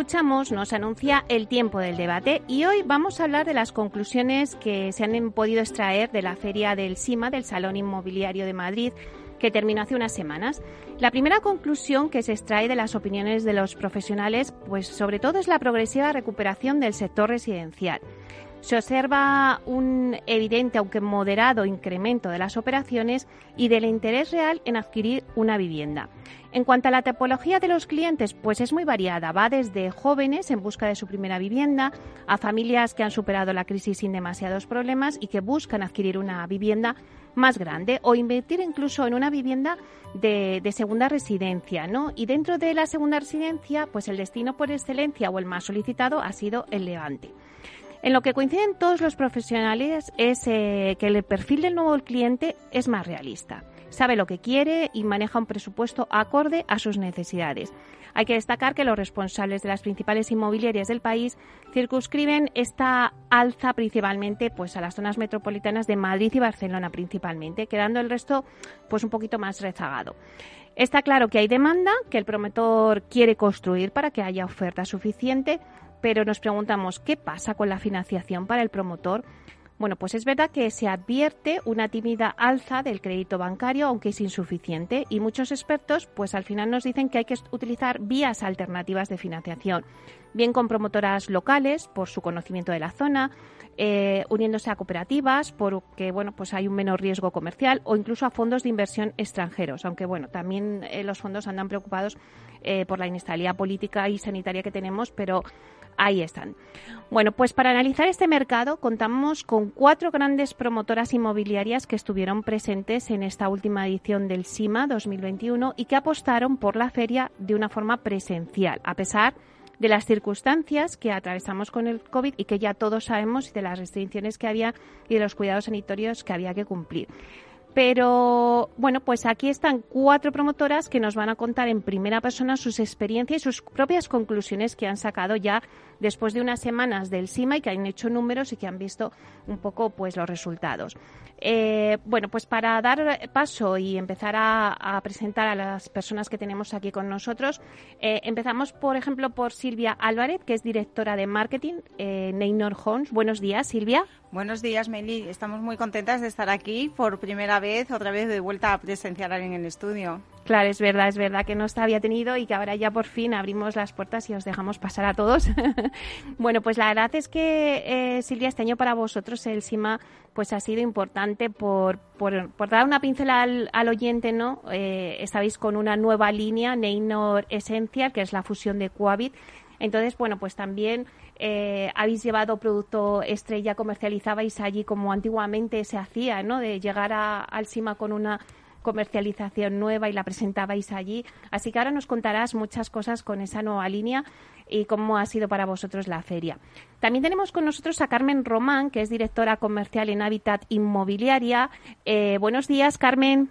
Escuchamos nos anuncia el tiempo del debate y hoy vamos a hablar de las conclusiones que se han podido extraer de la feria del SIMA, del Salón Inmobiliario de Madrid, que terminó hace unas semanas. La primera conclusión que se extrae de las opiniones de los profesionales, pues sobre todo es la progresiva recuperación del sector residencial. Se observa un evidente, aunque moderado, incremento de las operaciones y del interés real en adquirir una vivienda. En cuanto a la tipología de los clientes, pues es muy variada. Va desde jóvenes en busca de su primera vivienda a familias que han superado la crisis sin demasiados problemas y que buscan adquirir una vivienda más grande o invertir incluso en una vivienda de, segunda residencia, ¿no? Y dentro de la segunda residencia, pues el destino por excelencia o el más solicitado ha sido el Levante. En lo que coinciden todos los profesionales es eh, que el perfil del nuevo cliente es más realista sabe lo que quiere y maneja un presupuesto acorde a sus necesidades. Hay que destacar que los responsables de las principales inmobiliarias del país circunscriben esta alza principalmente pues a las zonas metropolitanas de Madrid y Barcelona principalmente, quedando el resto pues un poquito más rezagado. Está claro que hay demanda, que el promotor quiere construir para que haya oferta suficiente, pero nos preguntamos qué pasa con la financiación para el promotor bueno, pues es verdad que se advierte una tímida alza del crédito bancario, aunque es insuficiente, y muchos expertos, pues al final nos dicen que hay que utilizar vías alternativas de financiación, bien con promotoras locales por su conocimiento de la zona, eh, uniéndose a cooperativas porque bueno pues hay un menor riesgo comercial o incluso a fondos de inversión extranjeros aunque bueno también eh, los fondos andan preocupados eh, por la inestabilidad política y sanitaria que tenemos pero ahí están. Bueno, pues para analizar este mercado contamos con cuatro grandes promotoras inmobiliarias que estuvieron presentes en esta última edición del SIMA 2021 y que apostaron por la feria de una forma presencial, a pesar de las circunstancias que atravesamos con el COVID y que ya todos sabemos de las restricciones que había y de los cuidados sanitarios que había que cumplir. Pero bueno, pues aquí están cuatro promotoras que nos van a contar en primera persona sus experiencias y sus propias conclusiones que han sacado ya después de unas semanas del SIMA y que han hecho números y que han visto un poco pues los resultados. Eh, bueno, pues para dar paso y empezar a, presentar a las personas que tenemos aquí con nosotros, eh, empezamos, por ejemplo, por Silvia Álvarez, que es directora de marketing en Neynor Homes. Buenos días, Silvia. Buenos días, Meli. Estamos muy contentas de estar aquí por primera vez, otra vez de vuelta a presenciar en el estudio. Claro, es verdad, es verdad que no está había tenido y que ahora ya por fin abrimos las puertas y os dejamos pasar a todos. bueno, pues la verdad es que, eh, Silvia, este año para vosotros el SIMA pues ha sido importante por, por, dar una pincela al, oyente, ¿no? Eh, estabais con una nueva línea, Neynor Essential, que es la fusión de Coavit. Entonces, bueno, pues también eh, habéis llevado producto estrella, comercializabais allí como antiguamente se hacía, ¿no? De llegar al SIMA con una comercialización nueva y la presentabais allí. Así que ahora nos contarás muchas cosas con esa nueva línea y cómo ha sido para vosotros la feria. También tenemos con nosotros a Carmen Román, que es directora comercial en Habitat Inmobiliaria. Eh, buenos días, Carmen.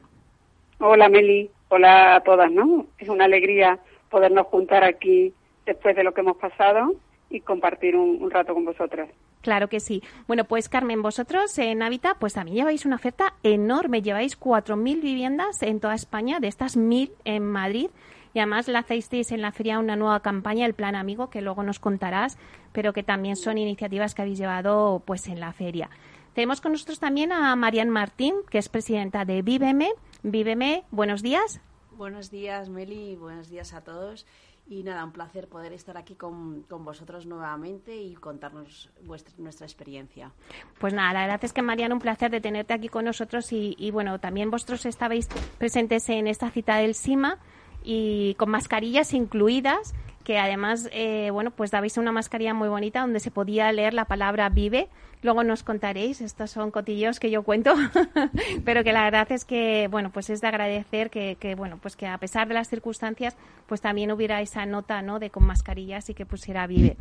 Hola, Meli. Hola a todas, ¿no? Es una alegría podernos juntar aquí después de lo que hemos pasado y compartir un, rato con vosotras. Claro que sí. Bueno, pues Carmen, vosotros en Habitat, pues también lleváis una oferta enorme. Lleváis 4.000 viviendas en toda España, de estas 1.000 en Madrid. Y además la hacéis en la feria una nueva campaña, el Plan Amigo, que luego nos contarás, pero que también son iniciativas que habéis llevado pues en la feria. Tenemos con nosotros también a Marian Martín, que es presidenta de Víveme. Víveme, buenos días. Buenos días, Meli, buenos días a todos. Y nada, un placer poder estar aquí con, vosotros nuevamente y contarnos vuestra, nuestra experiencia. Pues nada, la verdad es que Mariana, un placer de tenerte aquí con nosotros y, y bueno, también vosotros estabais presentes en esta cita del SIMA y con mascarillas incluidas que además, eh, bueno, pues dabais una mascarilla muy bonita donde se podía leer la palabra vive. Luego nos contaréis, estos son cotillos que yo cuento, pero que la verdad es que, bueno, pues es de agradecer que, que, bueno, pues que a pesar de las circunstancias, pues también hubiera esa nota, ¿no? De con mascarillas y que pusiera vive.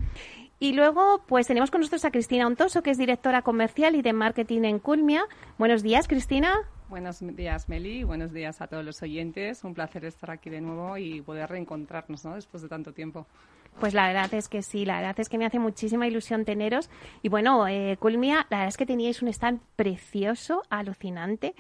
Y luego, pues tenemos con nosotros a Cristina Ontoso, que es directora comercial y de marketing en Culmia. Buenos días, Cristina. Buenos días, Meli. Buenos días a todos los oyentes. Un placer estar aquí de nuevo y poder reencontrarnos ¿no? después de tanto tiempo. Pues la verdad es que sí, la verdad es que me hace muchísima ilusión teneros. Y bueno, eh, Culmia, la verdad es que teníais un stand precioso, alucinante.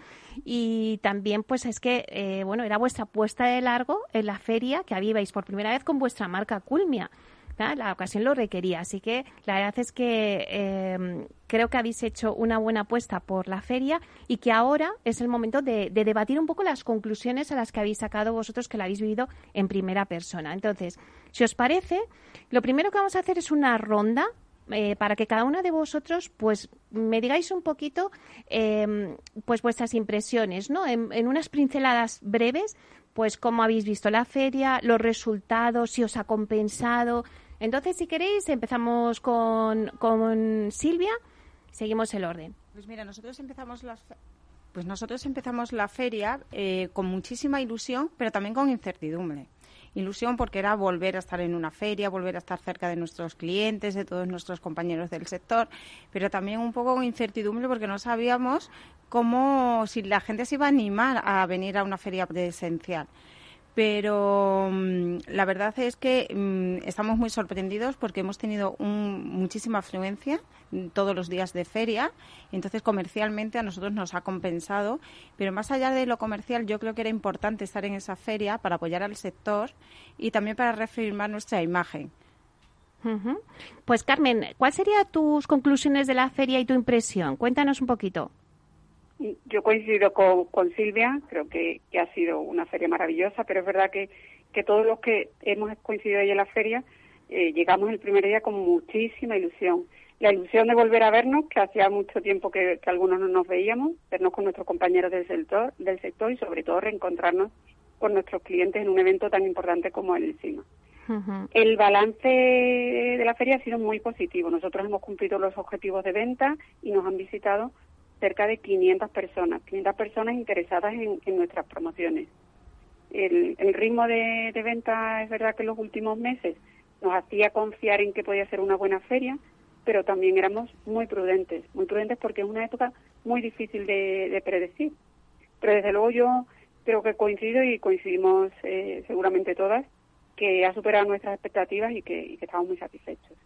Y también, pues es que, eh, bueno, era vuestra puesta de largo en la feria que habíais por primera vez con vuestra marca Culmia la ocasión lo requería. Así que la verdad es que em, creo que habéis hecho una buena apuesta por la feria y que ahora es el momento de, debatir un poco las conclusiones a las que habéis sacado vosotros que la habéis vivido en primera persona. Entonces, si os parece, lo primero que vamos a hacer es una ronda eh, para que cada una de vosotros pues me digáis un poquito em, pues vuestras impresiones, ¿no? En, en, unas pinceladas breves, pues cómo habéis visto la feria, los resultados, si os ha compensado, entonces, si queréis, empezamos con, con Silvia. Seguimos el orden. Pues mira, nosotros empezamos las pues nosotros empezamos la feria eh, con muchísima ilusión, pero también con incertidumbre. Ilusión porque era volver a estar en una feria, volver a estar cerca de nuestros clientes, de todos nuestros compañeros del sector, pero también un poco con incertidumbre porque no sabíamos cómo, si la gente se iba a animar a venir a una feria presencial pero mm, la verdad es que mm, estamos muy sorprendidos porque hemos tenido muchísima afluencia todos los días de feria, entonces comercialmente a nosotros nos ha compensado, pero más allá de lo comercial yo creo que era importante estar en esa feria para apoyar al sector y también para reafirmar nuestra imagen. Pues Carmen, ¿cuáles serían tus conclusiones de la feria y tu impresión? Cuéntanos un poquito. Yo coincido con, con Silvia, creo que, ha sido una feria maravillosa, pero es verdad que, que todos los que hemos coincidido ahí en la feria eh, llegamos el primer día con muchísima ilusión. La ilusión de volver a vernos, que hacía mucho tiempo que, algunos no nos veíamos, vernos con nuestros compañeros del sector, del sector y sobre todo reencontrarnos con nuestros clientes en un evento tan importante como el CIMA. El balance de la feria ha sido muy positivo. Nosotros hemos cumplido los objetivos de venta y nos han visitado cerca de 500 personas, 500 personas interesadas en, nuestras promociones. El, ritmo de, venta es verdad que en los últimos meses nos hacía confiar en que podía ser una buena feria, pero también éramos muy prudentes, muy prudentes porque es una época muy difícil de, predecir. Pero desde luego yo creo que coincido y coincidimos eh, seguramente todas que ha superado nuestras expectativas y que, estamos muy satisfechos.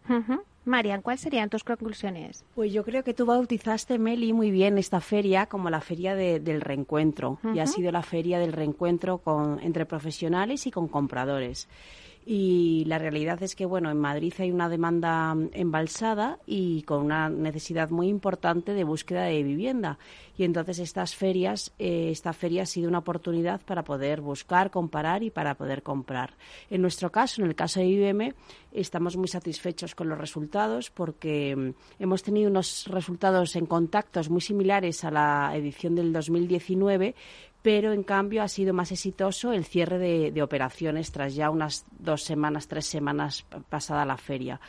Marian, ¿cuáles serían tus conclusiones? Pues yo creo que tú bautizaste, Meli, muy bien esta feria como la feria del reencuentro. Y ha sido la feria del reencuentro con, entre profesionales y con compradores. Y la realidad es que, bueno, en Madrid hay una demanda embalsada y con una necesidad muy importante de búsqueda de vivienda. Y entonces estas ferias, eh, esta feria ha sido una oportunidad para poder buscar, comparar y para poder comprar. En nuestro caso, en el caso de IBM, estamos muy satisfechos con los resultados porque mm, hemos tenido unos resultados en contactos muy similares a la edición del 2019 pero en cambio ha sido más exitoso el cierre de, operaciones tras ya unas dos semanas, tres semanas pasada la feria.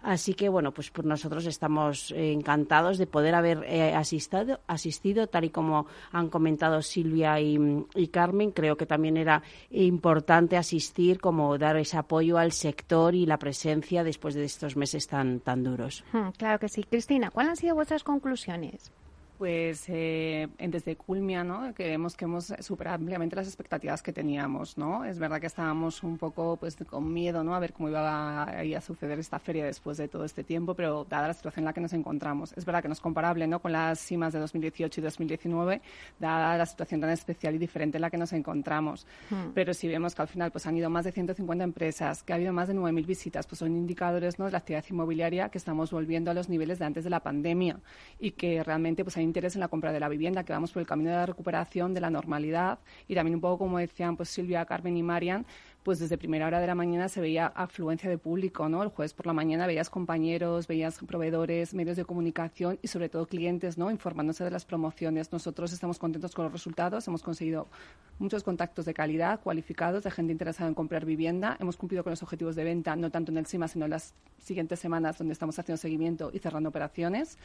Así que, bueno, pues por nosotros estamos encantados de poder haber eh, asistido, asistido, tal y como han comentado Silvia y, Carmen. Creo que también era importante asistir, como dar ese apoyo al sector y la presencia después de estos meses tan, tan duros. Claro que sí. Cristina, ¿cuáles han sido vuestras conclusiones? Pues eh, desde Culmia, ¿no? Que vemos que hemos superado ampliamente las expectativas que teníamos, ¿no? Es verdad que estábamos un poco pues con miedo, ¿no? A ver cómo iba a, a, suceder esta feria después de todo este tiempo, pero dada la situación en la que nos encontramos, es verdad que no es comparable, ¿no? Con las cimas de 2018 y 2019, dada la situación tan especial y diferente en la que nos encontramos. Hmm. Pero si vemos que al final pues han ido más de 150 empresas, que ha habido más de 9.000 visitas, pues son indicadores, ¿no? De la actividad inmobiliaria que estamos volviendo a los niveles de antes de la pandemia y que realmente pues hay interés en la compra de la vivienda, que vamos por el camino de la recuperación, de la normalidad. Y también un poco como decían pues Silvia, Carmen y Marian, pues desde primera hora de la mañana se veía afluencia de público, ¿no? El jueves por la mañana veías compañeros, veías proveedores, medios de comunicación y sobre todo clientes, ¿no? Informándose de las promociones. Nosotros estamos contentos con los resultados, hemos conseguido muchos contactos de calidad, cualificados, de gente interesada en comprar vivienda. Hemos cumplido con los objetivos de venta, no tanto en el CIMA, sino en las siguientes semanas donde estamos haciendo seguimiento y cerrando operaciones.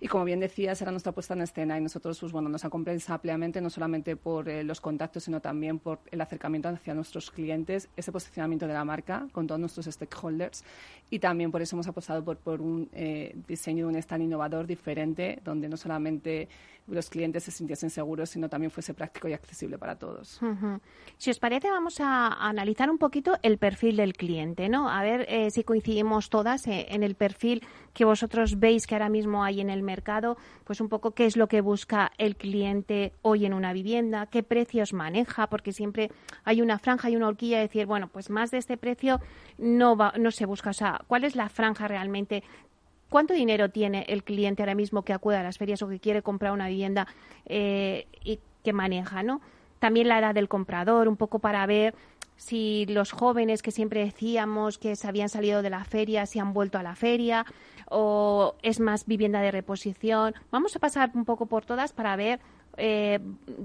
Y como bien decías, era nuestra puesta en escena y nosotros, pues bueno, nos ampliamente, no solamente por eh, los contactos, sino también por el acercamiento hacia nuestros clientes, ese posicionamiento de la marca con todos nuestros stakeholders y también por eso hemos apostado por, por un eh, diseño de un stand innovador diferente, donde no solamente los clientes se sintiesen seguros, sino también fuese práctico y accesible para todos. Si os parece, vamos a analizar un poquito el perfil del cliente, ¿no? A ver eh, si coincidimos todas eh, en el perfil que vosotros veis que ahora mismo hay en el mercado, pues un poco qué es lo que busca el cliente hoy en una vivienda, qué precios maneja, porque siempre hay una franja y una horquilla de bueno, pues más de este precio no, va, no se busca. O sea, ¿cuál es la franja realmente ¿Cuánto dinero tiene el cliente ahora mismo que acude a las ferias o que quiere comprar una vivienda eh, y que maneja, ¿no? También la edad del comprador, un poco para ver si los jóvenes que siempre decíamos que se habían salido de la feria, si han vuelto a la feria, o es más vivienda de reposición. Vamos a pasar un poco por todas para ver eh,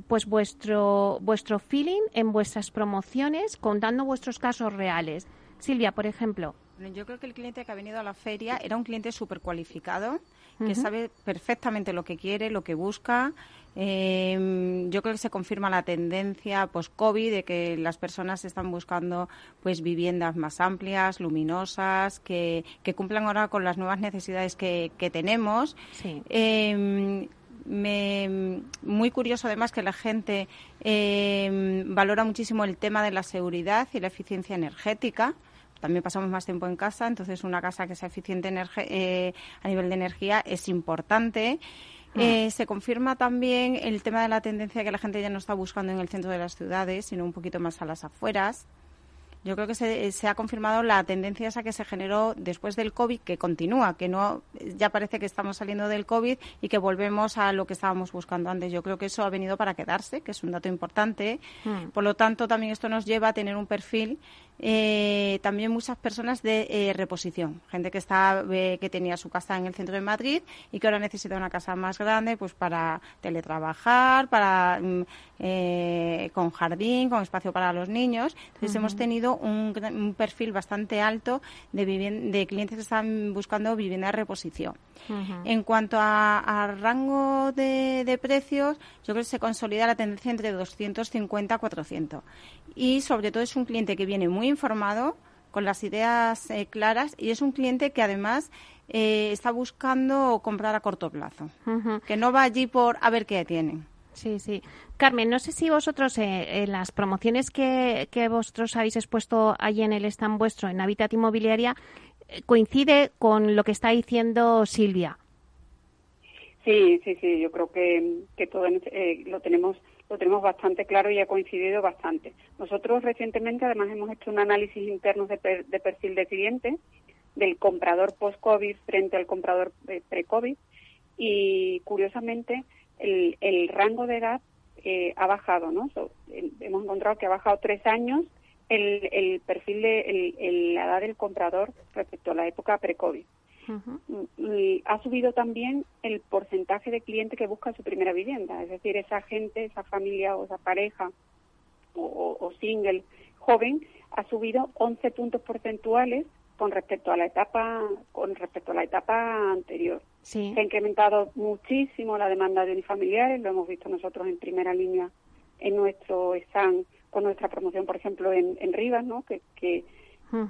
pues vuestro, vuestro feeling en vuestras promociones, contando vuestros casos reales. Silvia, por ejemplo. Yo creo que el cliente que ha venido a la feria era un cliente súper cualificado, que sabe perfectamente lo que quiere, lo que busca. Eh, yo creo que se confirma la tendencia post-COVID de que las personas están buscando pues viviendas más amplias, luminosas, que, cumplan ahora con las nuevas necesidades que, tenemos. Eh, muy curioso además que la gente eh, valora muchísimo el tema de la seguridad y la eficiencia energética también pasamos más tiempo en casa, entonces una casa que sea eficiente eh, a nivel de energía es importante. Mm. Eh, se confirma también el tema de la tendencia que la gente ya no está buscando en el centro de las ciudades, sino un poquito más a las afueras. Yo creo que se, ha confirmado la tendencia esa que se generó después del COVID, que continúa, que no ya parece que estamos saliendo del COVID y que volvemos a lo que estábamos buscando antes. Yo creo que eso ha venido para quedarse, que es un dato importante. Mm. Por lo tanto, también esto nos lleva a tener un perfil eh, también muchas personas de eh, reposición, gente que está eh, que tenía su casa en el centro de Madrid y que ahora necesita una casa más grande, pues para teletrabajar, para mm, con jardín, con espacio para los niños. Entonces hemos tenido un, perfil bastante alto de, de clientes que están buscando vivienda de reposición. En cuanto a, rango de, de, precios, yo creo que se consolida la tendencia entre 250 y 400 y sobre todo es un cliente que viene muy informado, con las ideas eh, claras y es un cliente que además eh, está buscando comprar a corto plazo, que no va allí por a ver qué tienen. Sí, sí. Carmen, no sé si vosotros eh, en las promociones que, que vosotros habéis expuesto allí en el stand vuestro, en Habitat Inmobiliaria, coincide con lo que está diciendo Silvia. Sí, sí, sí. Yo creo que, que todo lo tenemos lo tenemos bastante claro y ha coincidido bastante. Nosotros recientemente además hemos hecho un análisis interno de, perfil de cliente del comprador post-COVID frente al comprador pre-COVID y curiosamente el, rango de edad eh, ha bajado, ¿no? hemos encontrado que ha bajado tres años el, perfil de la edad del comprador respecto a la época pre-COVID. Y ha subido también el porcentaje de cliente que busca su primera vivienda, es decir, esa gente, esa familia o esa pareja o, single joven ha subido 11 puntos porcentuales con respecto a la etapa con respecto a la etapa anterior. Se ha incrementado muchísimo la demanda de unifamiliares, lo hemos visto nosotros en primera línea en nuestro stand con nuestra promoción, por ejemplo, en, en Rivas, ¿no? que, que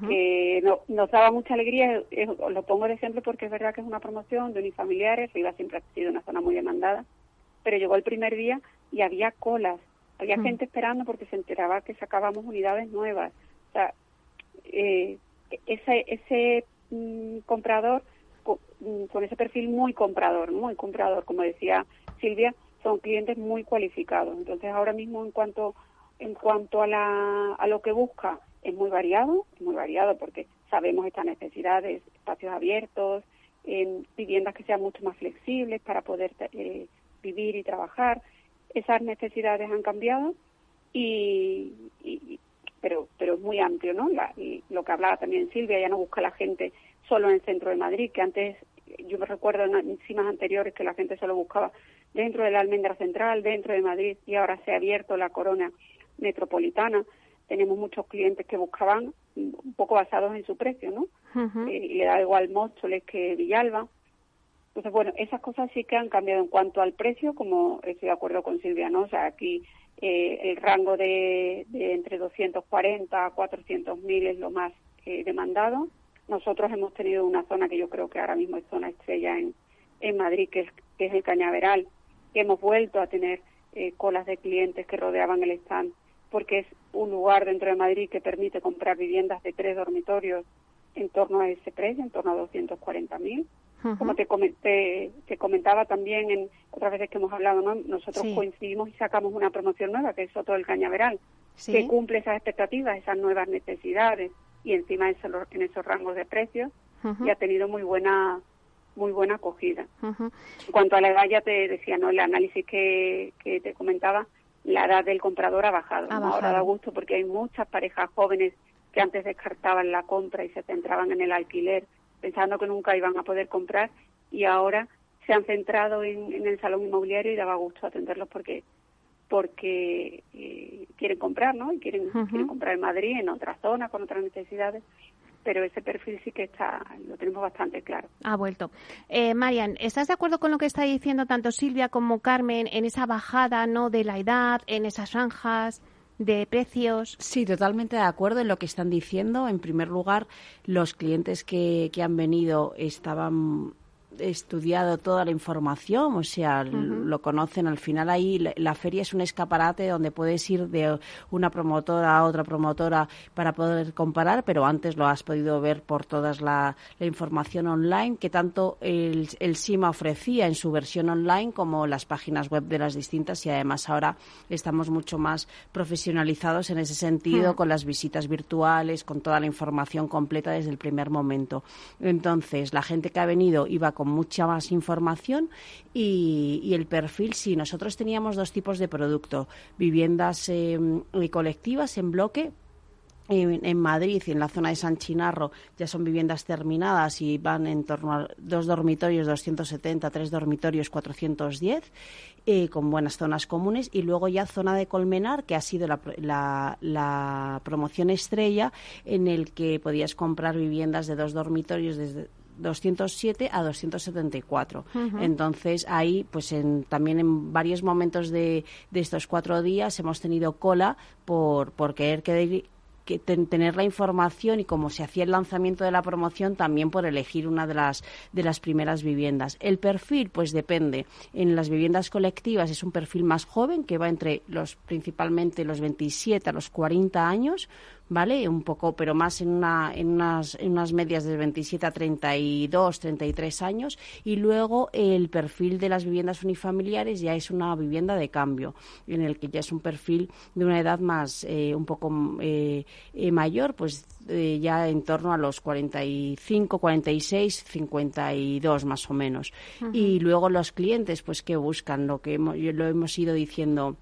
que no, nos daba mucha alegría. lo pongo de ejemplo porque es verdad que es una promoción de unifamiliares. Rivas siempre ha sido una zona muy demandada, pero llegó el primer día y había colas. Había gente esperando porque se enteraba que sacábamos unidades nuevas. O sea, eh, ese, ese mm, comprador mm, con, ese perfil muy comprador, muy comprador, como decía Silvia, son clientes muy cualificados. Entonces, ahora mismo en cuanto en cuanto a, la, a lo que busca es muy variado, muy variado porque sabemos estas necesidades, espacios abiertos, en viviendas que sean mucho más flexibles para poder eh, vivir y trabajar. Esas necesidades han cambiado y, pero pero es muy amplio, ¿no? y lo que hablaba también Silvia, ya no busca la gente solo en el centro de Madrid, que antes yo me recuerdo en encimas anteriores que la gente solo buscaba dentro de la almendra central, dentro de Madrid, y ahora se ha abierto la corona metropolitana. Tenemos muchos clientes que buscaban un poco basados en su precio, ¿no? Eh, y le da igual Móstoles que Villalba. Entonces, bueno, esas cosas sí que han cambiado en cuanto al precio, como estoy de acuerdo con Silvia, ¿no? O sea, aquí eh, el rango de, entre 240 a 400 mil es lo más eh, demandado nosotros hemos tenido una zona que yo creo que ahora mismo es zona estrella en, en Madrid, que es, que es el Cañaveral, que hemos vuelto a tener eh, colas de clientes que rodeaban el stand, porque es un lugar dentro de Madrid que permite comprar viviendas de tres dormitorios en torno a ese precio, en torno a 240.000. mil. Como te, comenté, te comentaba también en otras veces que hemos hablado, ¿no? nosotros coincidimos y sacamos una promoción nueva, que es Soto del Cañaveral, que cumple esas expectativas, esas nuevas necesidades y encima en esos rangos de precios y ha tenido muy buena muy buena acogida. En cuanto a la edad, ya te decía, ¿no? El análisis que, que te comentaba, la edad del comprador ha bajado. Ahora da gusto porque hay muchas parejas jóvenes que antes descartaban la compra y se centraban en el alquiler, pensando que nunca iban a poder comprar, y ahora se han centrado en, en el salón inmobiliario y daba gusto atenderlos porque porque eh, quieren comprar, ¿no? Y quieren, quieren comprar en Madrid, en otra zona, con otras necesidades pero ese perfil sí que está, lo tenemos bastante claro. Ha vuelto. Eh, Marian, ¿estás de acuerdo con lo que está diciendo tanto Silvia como Carmen en esa bajada no de la edad, en esas franjas? de precios. Sí, totalmente de acuerdo en lo que están diciendo. En primer lugar, los clientes que, que han venido estaban estudiado toda la información, o sea, lo conocen. Al final ahí la, feria es un escaparate donde puedes ir de una promotora a otra promotora para poder comparar, pero antes lo has podido ver por toda la, información online que tanto el, el, SIMA ofrecía en su versión online como las páginas web de las distintas y además ahora estamos mucho más profesionalizados en ese sentido con las visitas virtuales, con toda la información completa desde el primer momento. Entonces, la gente que ha venido iba con mucha más información y, el perfil, sí, nosotros teníamos dos tipos de producto, viviendas eh, colectivas en bloque, en, Madrid y en la zona de San Chinarro ya son viviendas terminadas y van en torno a dos dormitorios 270, tres dormitorios 410, eh, con buenas zonas comunes. Y luego ya zona de Colmenar, que ha sido la, la promoción estrella, en el que podías comprar viviendas de dos dormitorios desde 207 a 274. Entonces, ahí, pues en, también en varios momentos de, de, estos cuatro días hemos tenido cola por, por querer que, que tener la información y como se hacía el lanzamiento de la promoción también por elegir una de las de las primeras viviendas. El perfil pues depende. En las viviendas colectivas es un perfil más joven que va entre los principalmente los 27 a los 40 años, ¿vale? Un poco, pero más en, una, en, unas, en unas medias de 27 a 32, 33 años. Y luego el perfil de las viviendas unifamiliares ya es una vivienda de cambio, en el que ya es un perfil de una edad más, eh, un poco eh, eh, mayor, pues ya en torno a los 45, 46, 52 más o menos. Y luego los clientes, pues que buscan lo que hemos, lo hemos ido diciendo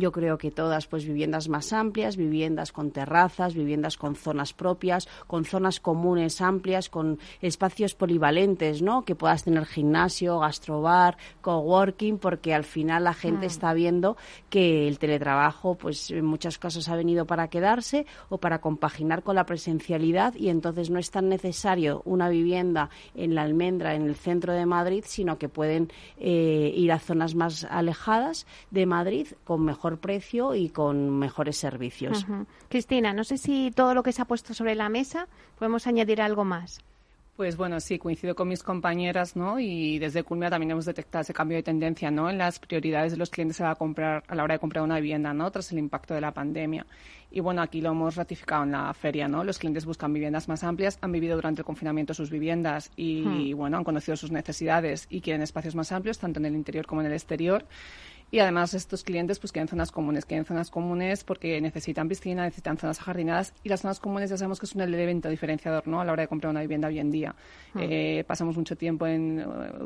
yo creo que todas, pues viviendas más amplias, viviendas con terrazas, viviendas con zonas propias, con zonas comunes amplias, con espacios polivalentes, ¿no? Que puedas tener gimnasio, gastrobar, coworking, porque al final la gente mm. está viendo que el teletrabajo, pues en muchas cosas ha venido para quedarse o para compaginar con la presencialidad y entonces no es tan necesario una vivienda en la almendra, en el centro de Madrid, sino que pueden eh, ir a zonas más alejadas de Madrid con mejor precio y con mejores servicios. Cristina, no sé si todo lo que se ha puesto sobre la mesa podemos añadir algo más. Pues bueno, sí, coincido con mis compañeras, ¿no? Y desde Culmia también hemos detectado ese cambio de tendencia, ¿no? En las prioridades de los clientes a, comprar, a la hora de comprar una vivienda, ¿no? Tras el impacto de la pandemia. Y bueno, aquí lo hemos ratificado en la feria, ¿no? Los clientes buscan viviendas más amplias, han vivido durante el confinamiento sus viviendas y, hmm. bueno, han conocido sus necesidades y quieren espacios más amplios, tanto en el interior como en el exterior. Y además estos clientes pues quieren zonas comunes, quieren zonas comunes porque necesitan piscina, necesitan zonas ajardinadas y las zonas comunes ya sabemos que es un elemento diferenciador ¿no? a la hora de comprar una vivienda hoy en día. Hmm. Eh, pasamos mucho tiempo en,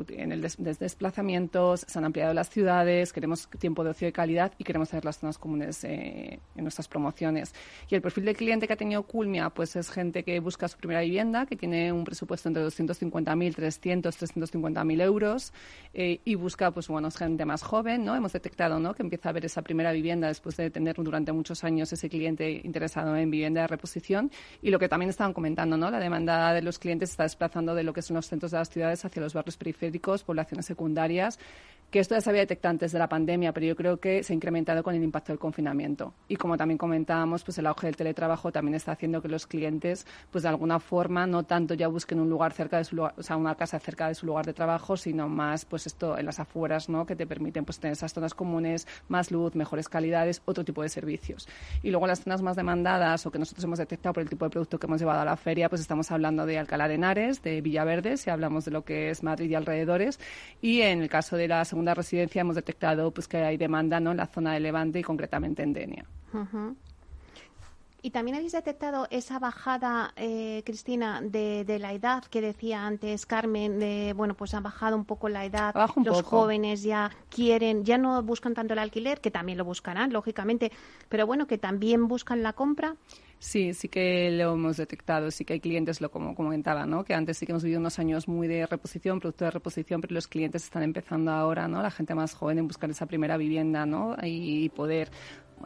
en el desplazamientos, se han ampliado las ciudades, queremos tiempo de ocio de calidad y queremos tener las zonas comunes eh, en nuestras promociones. Y el perfil de cliente que ha tenido Culmia pues es gente que busca su primera vivienda, que tiene un presupuesto entre 250.000, 300, 350.000 euros eh, y busca pues bueno gente más joven, ¿no? Hemos detectado ¿no? que empieza a ver esa primera vivienda después de tener durante muchos años ese cliente interesado en vivienda de reposición y lo que también estaban comentando, ¿no? La demanda de los clientes está desplazando de lo que son los centros de las ciudades hacia los barrios periféricos, poblaciones secundarias que esto ya se había detectado antes de la pandemia, pero yo creo que se ha incrementado con el impacto del confinamiento. Y como también comentábamos, pues el auge del teletrabajo también está haciendo que los clientes, pues de alguna forma, no tanto ya busquen un lugar cerca de su lugar, o sea, una casa cerca de su lugar de trabajo, sino más, pues esto en las afueras, ¿no? Que te permiten, pues tener esas zonas comunes, más luz, mejores calidades, otro tipo de servicios. Y luego las zonas más demandadas o que nosotros hemos detectado por el tipo de producto que hemos llevado a la feria, pues estamos hablando de Alcalá de Henares, de Villaverde, si hablamos de lo que es Madrid y alrededores, y en el caso de la segunda segunda residencia hemos detectado pues que hay demanda ¿no? en la zona de Levante y concretamente en Denia. Y también habéis detectado esa bajada, eh, Cristina, de, de, la edad que decía antes Carmen, de, bueno, pues ha bajado un poco la edad, los jóvenes ya quieren, ya no buscan tanto el alquiler, que también lo buscarán, lógicamente, pero bueno, que también buscan la compra. Sí, sí que lo hemos detectado, sí que hay clientes, lo como comentaba, ¿no? que antes sí que hemos vivido unos años muy de reposición, producto de reposición, pero los clientes están empezando ahora, ¿no? la gente más joven en buscar esa primera vivienda ¿no? y poder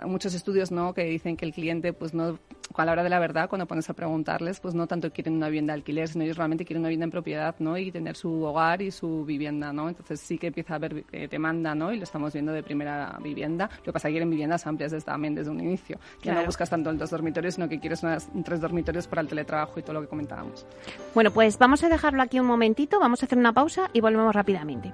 muchos estudios no que dicen que el cliente pues no a la hora de la verdad cuando pones a preguntarles pues no tanto quieren una vivienda de alquiler sino ellos realmente quieren una vivienda en propiedad no y tener su hogar y su vivienda no entonces sí que empieza a haber eh, demanda no y lo estamos viendo de primera vivienda. Lo que pasa es que quieren viviendas amplias desde, también desde un inicio que no buscas tanto en dos dormitorios sino que quieres unas, tres dormitorios para el teletrabajo y todo lo que comentábamos. Bueno pues vamos a dejarlo aquí un momentito vamos a hacer una pausa y volvemos rápidamente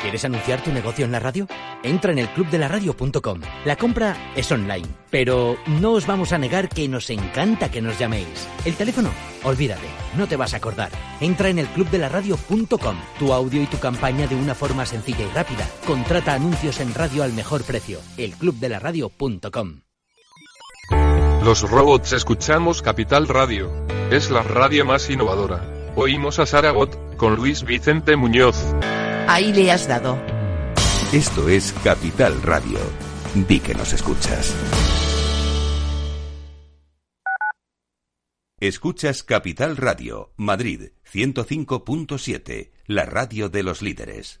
¿Quieres anunciar tu negocio en la radio? Entra en el clubdelaradio.com. La compra es online, pero no os vamos a negar que nos encanta que nos llaméis. El teléfono, olvídate, no te vas a acordar. Entra en el clubdelaradio.com. Tu audio y tu campaña de una forma sencilla y rápida. Contrata anuncios en radio al mejor precio. Elclubdelaradio.com. Los robots escuchamos Capital Radio. Es la radio más innovadora. Oímos a Saragot con Luis Vicente Muñoz. Ahí le has dado. Esto es Capital Radio. Di que nos escuchas. Escuchas Capital Radio, Madrid 105.7, la radio de los líderes.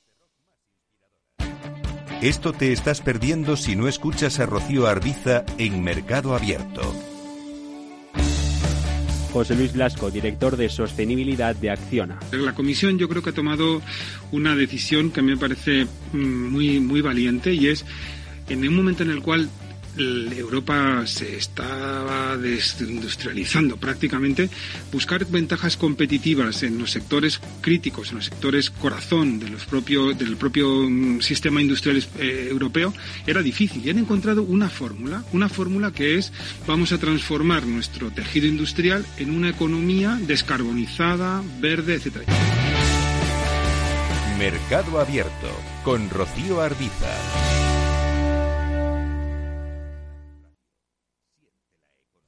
Esto te estás perdiendo si no escuchas a Rocío Arbiza en Mercado Abierto. José Luis Blasco, director de Sostenibilidad de Acciona. La comisión yo creo que ha tomado una decisión que a mí me parece mm, muy, muy valiente y es en un momento en el cual Europa se estaba desindustrializando prácticamente, buscar ventajas competitivas en los sectores críticos, en los sectores corazón de propio, del propio mm, sistema industrial eh, europeo era difícil. Y han encontrado una fórmula, una fórmula que es vamos a transformar nuestro tejido industrial en una economía descarbonizada, verde, etc. Mercado Abierto con Rocío Arbiza.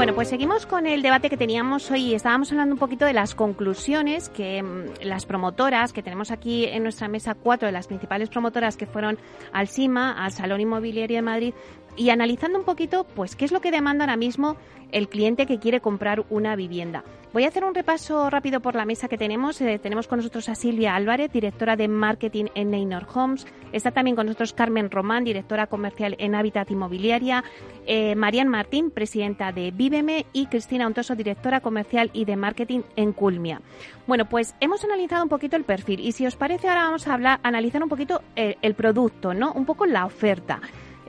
Bueno, pues seguimos con el debate que teníamos hoy. Estábamos hablando un poquito de las conclusiones que mm, las promotoras, que tenemos aquí en nuestra mesa cuatro de las principales promotoras que fueron al CIMA, al Salón Inmobiliario de Madrid, y analizando un poquito, pues, qué es lo que demanda ahora mismo el cliente que quiere comprar una vivienda. Voy a hacer un repaso rápido por la mesa que tenemos. Eh, tenemos con nosotros a Silvia Álvarez, directora de marketing en Neynor Homes. Está también con nosotros Carmen Román, directora comercial en Habitat Inmobiliaria. Eh, Marian Martín, presidenta de Víveme. Y Cristina Ontoso, directora comercial y de marketing en Culmia. Bueno, pues hemos analizado un poquito el perfil. Y si os parece, ahora vamos a hablar, analizar un poquito eh, el producto, ¿no? Un poco la oferta.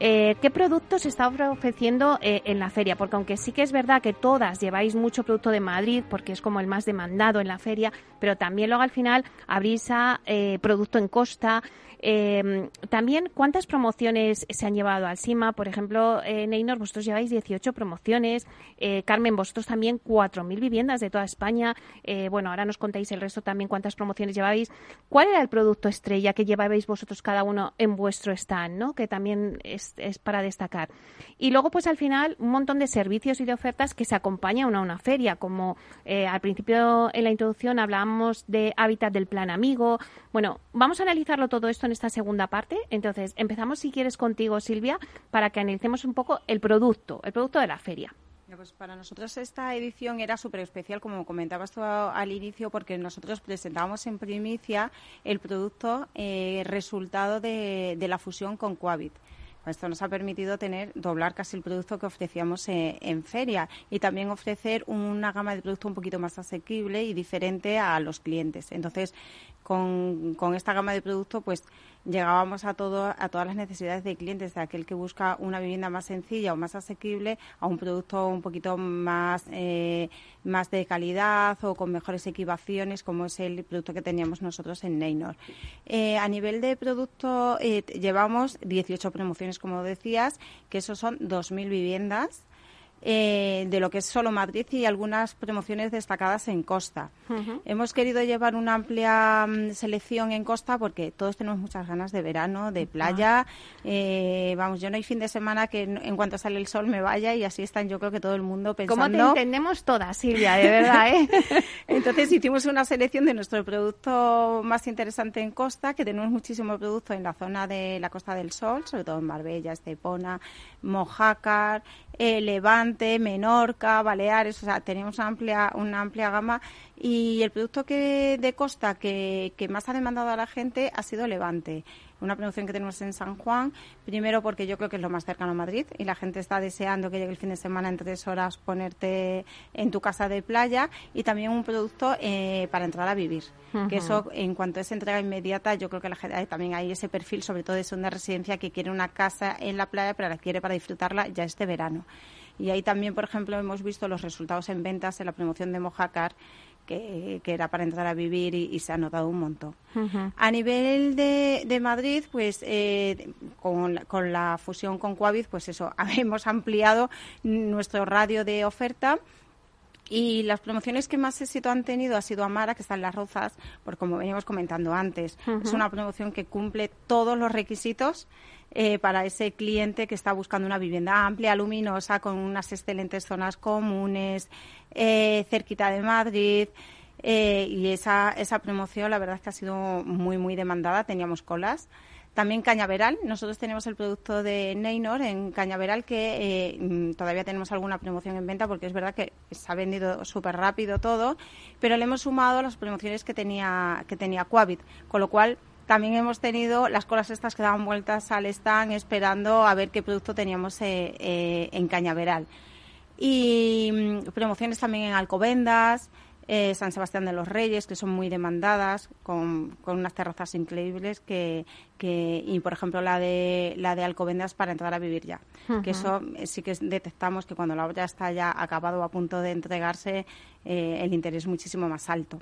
Eh, ¿Qué productos se está ofreciendo eh, en la feria? Porque aunque sí que es verdad que todas lleváis mucho producto de Madrid, porque es como el más demandado en la feria, pero también luego al final abrís a eh, producto en costa, eh, también, ¿cuántas promociones se han llevado al SIMA? Por ejemplo, eh, Neynor, vosotros lleváis 18 promociones. Eh, Carmen, vosotros también 4.000 viviendas de toda España. Eh, bueno, ahora nos contáis el resto también cuántas promociones lleváis. ¿Cuál era el producto estrella que llevabais vosotros cada uno en vuestro stand, ¿no? que también es, para destacar? Y luego, pues al final, un montón de servicios y de ofertas que se acompañan a una feria, como eh, al principio en la introducción hablábamos de hábitat del plan amigo. Bueno, vamos a analizarlo todo esto esta segunda parte. Entonces, empezamos si quieres contigo, Silvia, para que analicemos un poco el producto, el producto de la feria. Pues para nosotros esta edición era súper especial, como comentabas tú al inicio, porque nosotros presentábamos en primicia el producto eh, resultado de, de la fusión con Coavit. Esto nos ha permitido tener doblar casi el producto que ofrecíamos eh, en feria y también ofrecer una gama de producto un poquito más asequible y diferente a los clientes. Entonces, con, con esta gama de producto, pues llegábamos a todo a todas las necesidades de clientes, de aquel que busca una vivienda más sencilla o más asequible a un producto un poquito más eh, más de calidad o con mejores equipaciones, como es el producto que teníamos nosotros en Neynor. Eh, a nivel de producto eh, llevamos 18 promociones, como decías, que eso son 2.000 viviendas eh, de lo que es solo Madrid y algunas promociones destacadas en Costa. Hemos querido llevar una amplia mm, selección en Costa porque todos tenemos muchas ganas de verano, de playa. Eh, vamos, yo no hay fin de semana que en, cuanto sale el sol me vaya y así están yo creo que todo el mundo pensando. ¿Cómo te entendemos todas, Silvia? De verdad, ¿eh? Entonces hicimos una selección de nuestro producto más interesante en Costa, que tenemos muchísimo producto en la zona de la Costa del Sol, sobre todo en Marbella, Estepona, Mojácar, eh, Levante, Menorca, Baleares, o sea, tenemos una amplia, una amplia gama. Y el producto que de costa que, que más ha demandado a la gente ha sido Levante una promoción que tenemos en San Juan, primero porque yo creo que es lo más cercano a Madrid y la gente está deseando que llegue el fin de semana en tres horas ponerte en tu casa de playa y también un producto eh, para entrar a vivir. Que eso, en cuanto es entrega inmediata, yo creo que la gente, también hay ese perfil, sobre todo de segunda residencia, que quiere una casa en la playa, pero la quiere para disfrutarla ya este verano. Y ahí también, por ejemplo, hemos visto los resultados en ventas en la promoción de Mojácar, que, era para entrar a vivir y, se ha notado un montón. A nivel de, de Madrid, pues eh, con, con, la fusión con Coavid, pues eso, hemos ampliado nuestro radio de oferta y las promociones que más éxito han tenido ha sido Amara, que está en Las Rozas, porque como veníamos comentando antes, es una promoción que cumple todos los requisitos eh, para ese cliente que está buscando una vivienda amplia, luminosa, con unas excelentes zonas comunes, eh, cerquita de Madrid. Eh, y esa, esa promoción la verdad es que ha sido muy, muy demandada. Teníamos colas También cañaveral. Nosotros tenemos el producto de Neynor en cañaveral que eh, mm, todavía tenemos alguna promoción en venta porque es verdad que se ha vendido súper rápido todo, pero le hemos sumado las promociones que tenía, que tenía Quavit, con lo cual también hemos tenido las colas estas que daban vueltas al stand esperando a ver qué producto teníamos eh, eh, en Cañaveral. Y mm, promociones también en Alcobendas, eh, San Sebastián de los Reyes, que son muy demandadas, con, con unas terrazas increíbles, que, que, y por ejemplo la de, la de Alcobendas para entrar a vivir ya. Que eso eh, sí que detectamos que cuando la obra está ya acabado o a punto de entregarse, eh, el interés es muchísimo más alto.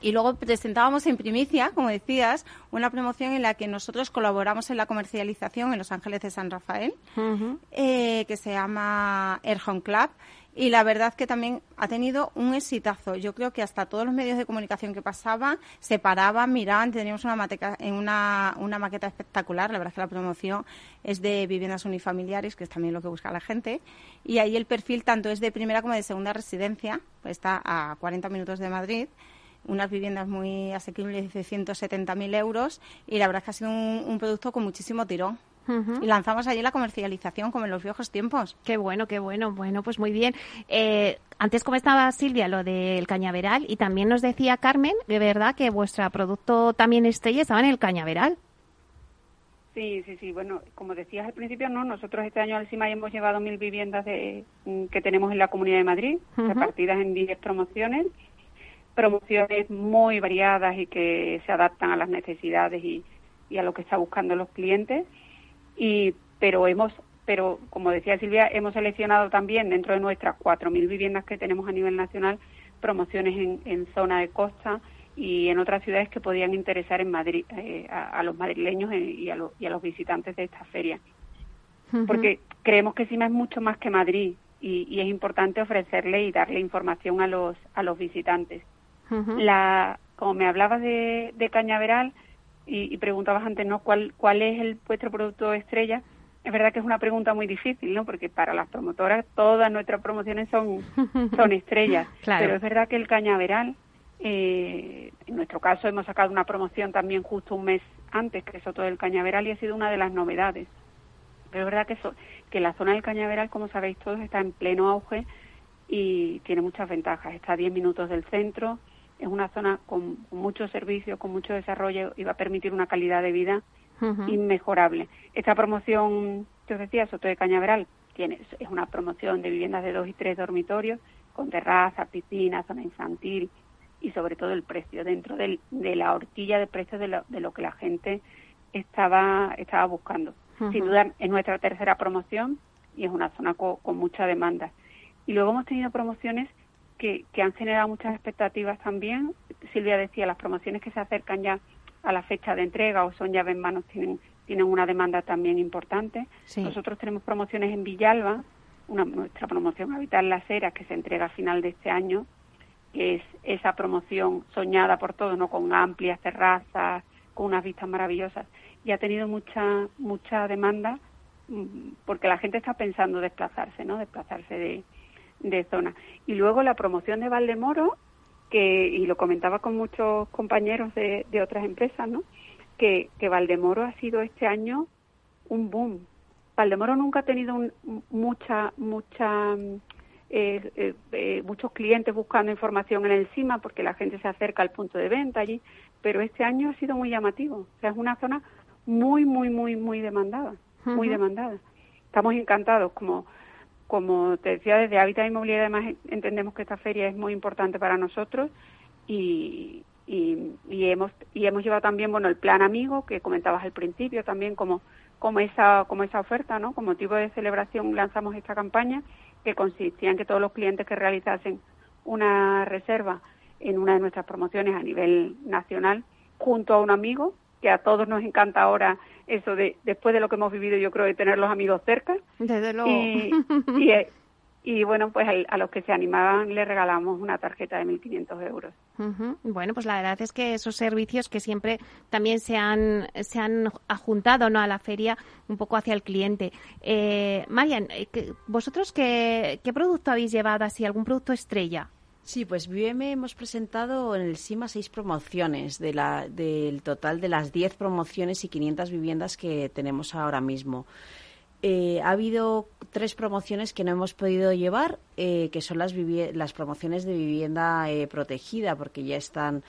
Y luego presentábamos en primicia, como decías, una promoción en la que nosotros colaboramos en la comercialización en Los Ángeles de San Rafael, que se llama Air Home Club y la verdad que también ha tenido un exitazo. Yo creo que hasta todos los medios de comunicación que pasaban se paraban, miraban, teníamos una, una, maqueta espectacular. La verdad que la promoción es de viviendas unifamiliares, que es también lo que busca la gente. Y ahí el perfil tanto es de primera como de segunda residencia, pues está a 40 minutos de Madrid unas viviendas muy asequibles de 170.000 euros y la verdad que ha sido un producto con muchísimo tirón. Y lanzamos allí la comercialización como en los viejos tiempos. Qué bueno, qué bueno. Bueno, pues muy bien. Eh, antes comentaba Silvia lo del cañaveral y también nos decía Carmen, de verdad, que vuestro producto también estrella estaba en el cañaveral. Sí, sí, sí. Bueno, como decías al principio, no. Nosotros este año al CIMA hemos llevado mil viviendas de, mm, que tenemos en la Comunidad de Madrid, repartidas en 10 promociones. Promociones muy variadas y que se adaptan a las necesidades y, y a lo que está buscando los clientes y pero hemos pero como decía Silvia hemos seleccionado también dentro de nuestras 4.000 viviendas que tenemos a nivel nacional promociones en, en zona de costa y en otras ciudades que podían interesar en Madrid eh, a, los madrileños y a, y a, los visitantes de esta feria. Porque creemos que Sima es mucho más que Madrid y, es importante ofrecerle y darle información a los a los visitantes. La como me hablabas de, de Cañaveral y, preguntabas antes, ¿no? ¿Cuál, ¿Cuál es el vuestro producto estrella? Es verdad que es una pregunta muy difícil, ¿no? Porque para las promotoras todas nuestras promociones son, son estrellas. Pero es verdad que el cañaveral, eh, en nuestro caso hemos sacado una promoción también justo un mes antes que eso todo el cañaveral y ha sido una de las novedades. Pero es verdad que, que la zona del cañaveral, como sabéis todos, está en pleno auge y tiene muchas ventajas. Está a 10 minutos del centro, es una zona con, muchos servicios, con mucho desarrollo y va a permitir una calidad de vida inmejorable. Esta promoción que os decía, Soto de Cañaveral, tiene, es una promoción de viviendas de dos y tres dormitorios, con terraza, piscina, zona infantil y sobre todo el precio, dentro de la horquilla de precios de lo, de lo que la gente estaba, estaba buscando. Sin duda es nuestra tercera promoción y es una zona con mucha demanda. Y luego hemos tenido promociones que, han generado muchas expectativas también. Silvia decía, las promociones que se acercan ya a la fecha de entrega o son llave en manos tienen, tienen una demanda también importante. Nosotros tenemos promociones en Villalba, una, nuestra promoción Habitar las Heras que se entrega a final de este año, que es esa promoción soñada por todos, ¿no? con amplias terrazas, con unas vistas maravillosas. Y ha tenido mucha, mucha demanda mm, porque la gente está pensando desplazarse, ¿no? Desplazarse de, de zona. Y luego la promoción de Valdemoro, que, y lo comentaba con muchos compañeros de, de otras empresas, ¿no? Que, que Valdemoro ha sido este año un boom. Valdemoro nunca ha tenido mucha, mucha, eh, eh, eh, muchos clientes buscando información en el CIMA porque la gente se acerca al punto de venta allí, pero este año ha sido muy llamativo. O sea, es una zona muy, muy, muy, muy demandada, muy demandada. Estamos encantados como como te decía, desde Hábitat Inmobiliario además entendemos que esta feria es muy importante para nosotros y, hemos y hemos llevado también bueno el plan amigo que comentabas al principio también como esa oferta no como motivo de celebración lanzamos esta campaña que consistía en que todos los clientes que realizasen una reserva en una de nuestras promociones a nivel nacional junto a un amigo que a todos nos encanta ahora eso de después de lo que hemos vivido yo creo de tener los amigos cerca. Desde luego. Y, eh, y, bueno pues a, los que se animaban le regalamos una tarjeta de 1.500 euros. Bueno pues la verdad es que esos servicios que siempre también se han se han ajuntado no a la feria un poco hacia el cliente. Eh, Marian eh, vosotros qué, qué producto habéis llevado así algún producto estrella Sí, pues Viveme hemos presentado en el SIMA seis promociones del total de las diez promociones y 500 viviendas que tenemos ahora mismo. Eh, ha habido tres promociones que no hemos podido llevar, eh, que son las, promociones de vivienda eh, protegida, porque ya están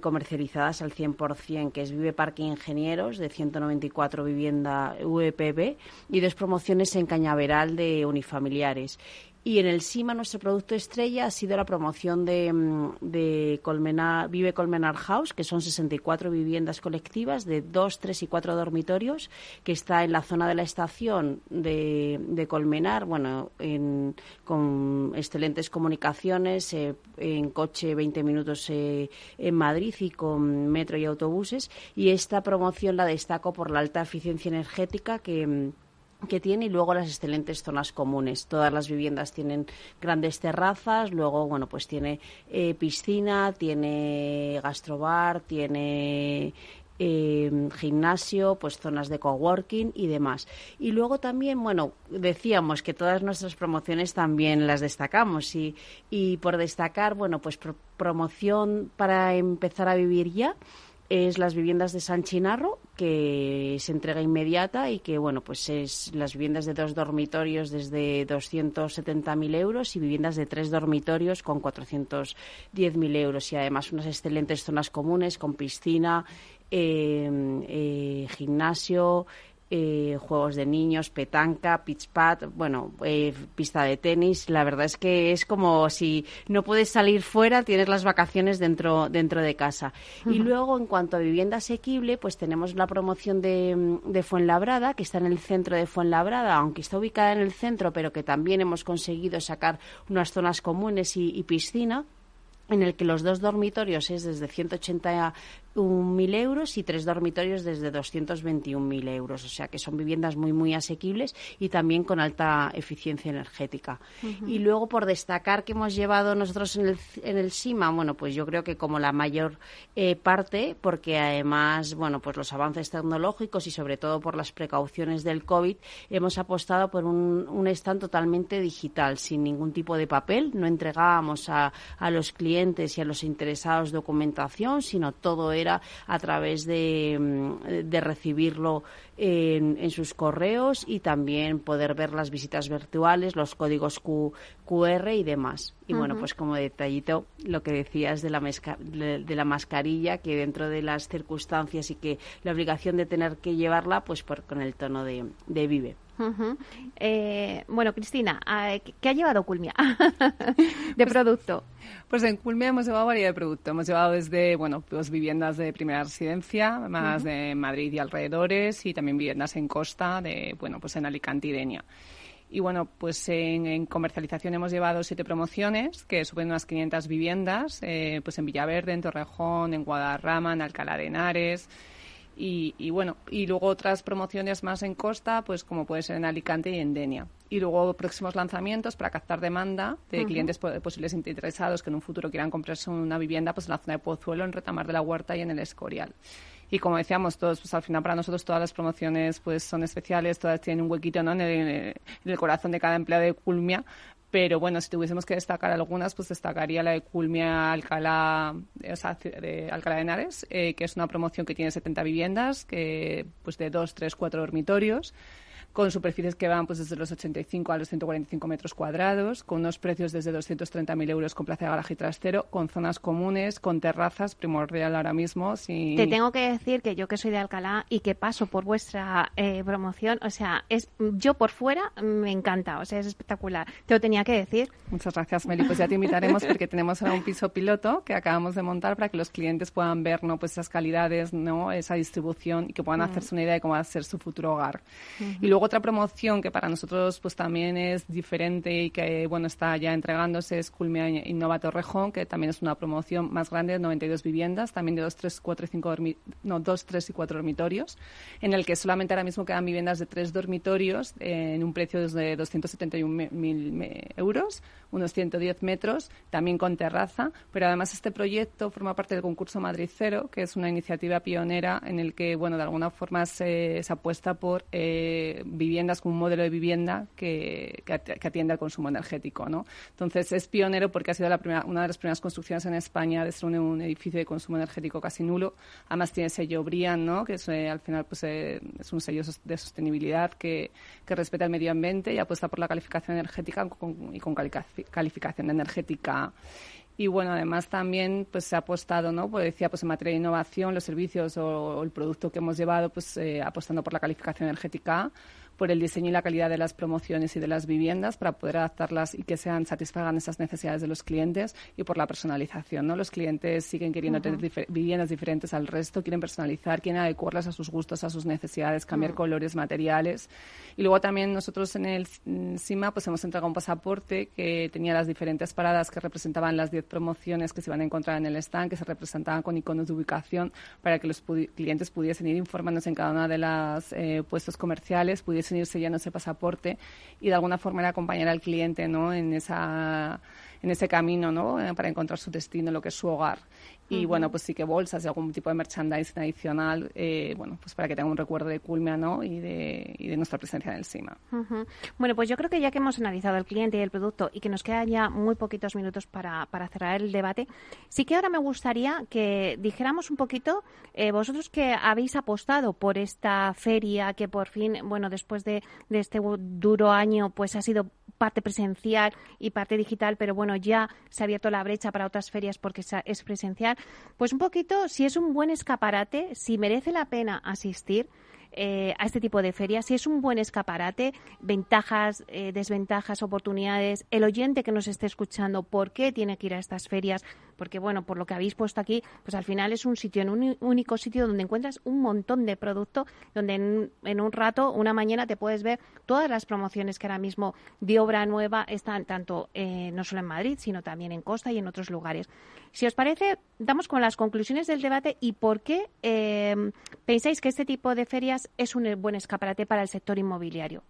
comercializadas al 100%, que es Vive Parque Ingenieros, de 194 vivienda VPB, y dos promociones en Cañaveral de unifamiliares. Y en el SIMA nuestro producto estrella ha sido la promoción de, mm, de Colmenar, Vive Colmenar House, que son 64 viviendas colectivas de dos, tres y cuatro dormitorios, que está en la zona de la estación de, de Colmenar, bueno, con excelentes comunicaciones, eh, en coche 20 minutos eh, en Madrid y con metro y autobuses. Y esta promoción la destaco por la alta eficiencia energética que mm, que tiene y luego las excelentes zonas comunes. Todas las viviendas tienen grandes terrazas, luego, bueno, pues tiene eh, piscina, tiene gastrobar, tiene em, gimnasio, pues zonas de coworking y demás. Y luego también, bueno, decíamos que todas nuestras promociones también las destacamos y, y por destacar, bueno, pues promoción para empezar a vivir ya es las viviendas de San Chinarro, que se entrega inmediata y que, bueno, pues es las viviendas de dos dormitorios desde 270.000 euros y viviendas de tres dormitorios con 410.000 euros. Y además unas excelentes zonas comunes con piscina, eh, eh, gimnasio, eh, juegos de niños, petanca, pitch pad, bueno, eh, pista de tenis. La verdad es que es como si no puedes salir fuera, tienes las vacaciones dentro, dentro de casa. Y luego, en cuanto a vivienda asequible, pues tenemos la promoción de, de Fuenlabrada, que está en el centro de Fuenlabrada, aunque está ubicada en el centro, pero que también hemos conseguido sacar unas zonas comunes y, y piscina en el que los dos dormitorios es desde 180 1.000 euros y tres dormitorios desde 221.000 euros. O sea que son viviendas muy, muy asequibles y también con alta eficiencia energética. Y luego, por destacar que hemos llevado nosotros en el, en el SIMA, bueno, pues yo creo que como la mayor eh, parte, porque además, bueno, pues los avances tecnológicos y sobre todo por las precauciones del COVID, hemos apostado por un, un stand totalmente digital, sin ningún tipo de papel. No entregábamos a, a los clientes y a los interesados documentación, sino todo era a través de, mm, de recibirlo en, sus correos y también poder ver las visitas virtuales, los códigos QR y demás. Y bueno, pues como detallito, lo que decías de la, de la mascarilla, que dentro de las circunstancias y que la obligación de tener que llevarla, pues por, con el tono de, de Vive. Eh, bueno, Cristina, ¿qué ha llevado Culmia de pues, producto? Pues en Culmia hemos llevado variedad de producto. Hemos llevado desde, bueno, pues viviendas de primera residencia, más de Madrid y alrededores, y también viviendas en costa, de, bueno, pues en Alicante y Denia. Y bueno, pues en, comercialización hemos llevado siete promociones que suben unas 500 viviendas, eh, pues en Villaverde, en Torrejón, en Guadarrama, en Alcalá de Henares, y, bueno, y luego otras promociones más en costa, pues como puede ser en Alicante y en Denia. Y luego próximos lanzamientos para captar demanda de clientes posibles interesados que en un futuro quieran comprarse una vivienda pues en la zona de Pozuelo, en Retamar de la Huerta y en el Escorial. Y como decíamos todos, pues al final para nosotros todas las promociones pues son especiales, todas tienen un huequito ¿no? en, el, corazón de cada empleado de Culmia, pero bueno, si tuviésemos que destacar algunas, pues destacaría la de Culmia Alcalá, o sea, de Alcalá de Henares, eh, que es una promoción que tiene 70 viviendas, que pues de 2, 3, 4 dormitorios con superficies que van pues desde los 85 a los 145 metros cuadrados, con unos precios desde 230.000 euros con plaza de garaje y trastero, con zonas comunes, con terrazas, primordial ahora mismo. Te tengo que decir que yo que soy de Alcalá y que paso por vuestra eh, promoción, o sea, es yo por fuera me encanta, o sea, es espectacular. Te lo tenía que decir. Muchas gracias, Meli. Pues ya te invitaremos porque tenemos ahora un piso piloto que acabamos de montar para que los clientes puedan ver ¿no? pues esas calidades, ¿no? esa distribución y que puedan mm. hacerse una idea de cómo va a ser su futuro hogar. Y luego otra promoción que para nosotros pues también es diferente y que bueno está ya entregándose es Culmia Innova Torrejón, que también es una promoción más grande de 92 viviendas, también de 2, 3, 4 y 5 no, 2, 3 y 4 dormitorios, en el que solamente ahora mismo quedan viviendas de 3 dormitorios eh, en un precio de 271.000 euros, unos 110 metros, también con terraza, pero además este proyecto forma parte del concurso Madrid Cero, que es una iniciativa pionera en el que bueno de alguna forma se, se apuesta por eh, viviendas con un modelo de vivienda que, que, atiende al consumo energético. ¿no? Entonces es pionero porque ha sido la primera, una de las primeras construcciones en España de ser un, edificio de consumo energético casi nulo. Además tiene sello BRIAN, ¿no? que es, eh, al final pues, eh, es un sello de sostenibilidad que, que, respeta el medio ambiente y apuesta por la calificación energética y con calificación energética y bueno, además también pues se ha apostado, ¿no? Pues decía, pues en materia de innovación, los servicios o, el producto que hemos llevado, pues eh, apostando por la calificación energética por el diseño y la calidad de las promociones y de las viviendas para poder adaptarlas y que sean satisfagan esas necesidades de los clientes y por la personalización. ¿no? Los clientes siguen queriendo tener viviendas diferentes al resto, quieren personalizar, quieren adecuarlas a sus gustos, a sus necesidades, cambiar mm. colores, materiales. Y luego también nosotros en el CIMA pues hemos entregado un pasaporte que tenía las diferentes paradas que representaban las 10 promociones que se iban a encontrar en el stand, que se representaban con iconos de ubicación para que los clientes pudiesen ir informándose en cada una de los eh, puestos comerciales, pudiesen pudiesen ir ese pasaporte y de alguna forma acompañar al cliente ¿no? en, esa, en ese camino ¿no? Eh, para encontrar su destino, lo que es su hogar y bueno, pues sí que bolsas y algún tipo de merchandising adicional, eh, bueno, pues para que tenga un recuerdo de Culmia, ¿no? Y de, y de nuestra presencia en el CIMA. Bueno, pues yo creo que ya que hemos analizado el cliente y el producto y que nos quedan ya muy poquitos minutos para, para cerrar el debate, sí que ahora me gustaría que dijéramos un poquito, eh, vosotros que habéis apostado por esta feria que por fin, bueno, después de, de este duro año, pues ha sido parte presencial y parte digital, pero bueno, ya se ha abierto la brecha para otras ferias porque es presencial. Pues un poquito, si es un buen escaparate, si merece la pena asistir, eh, a este tipo de ferias, si es un buen escaparate, ventajas, eh, desventajas, oportunidades, el oyente que nos esté escuchando, por qué tiene que ir a estas ferias, porque bueno, por lo que habéis puesto aquí, pues al final es un sitio, en un único sitio donde encuentras un montón de producto, donde en, un rato, una mañana te puedes ver todas las promociones que ahora mismo de obra nueva están tanto eh, no solo en Madrid, sino también en Costa y en otros lugares. Si os parece, damos con las conclusiones del debate y por qué pensáis que este tipo de ferias es un buen escaparate para el sector inmobiliario.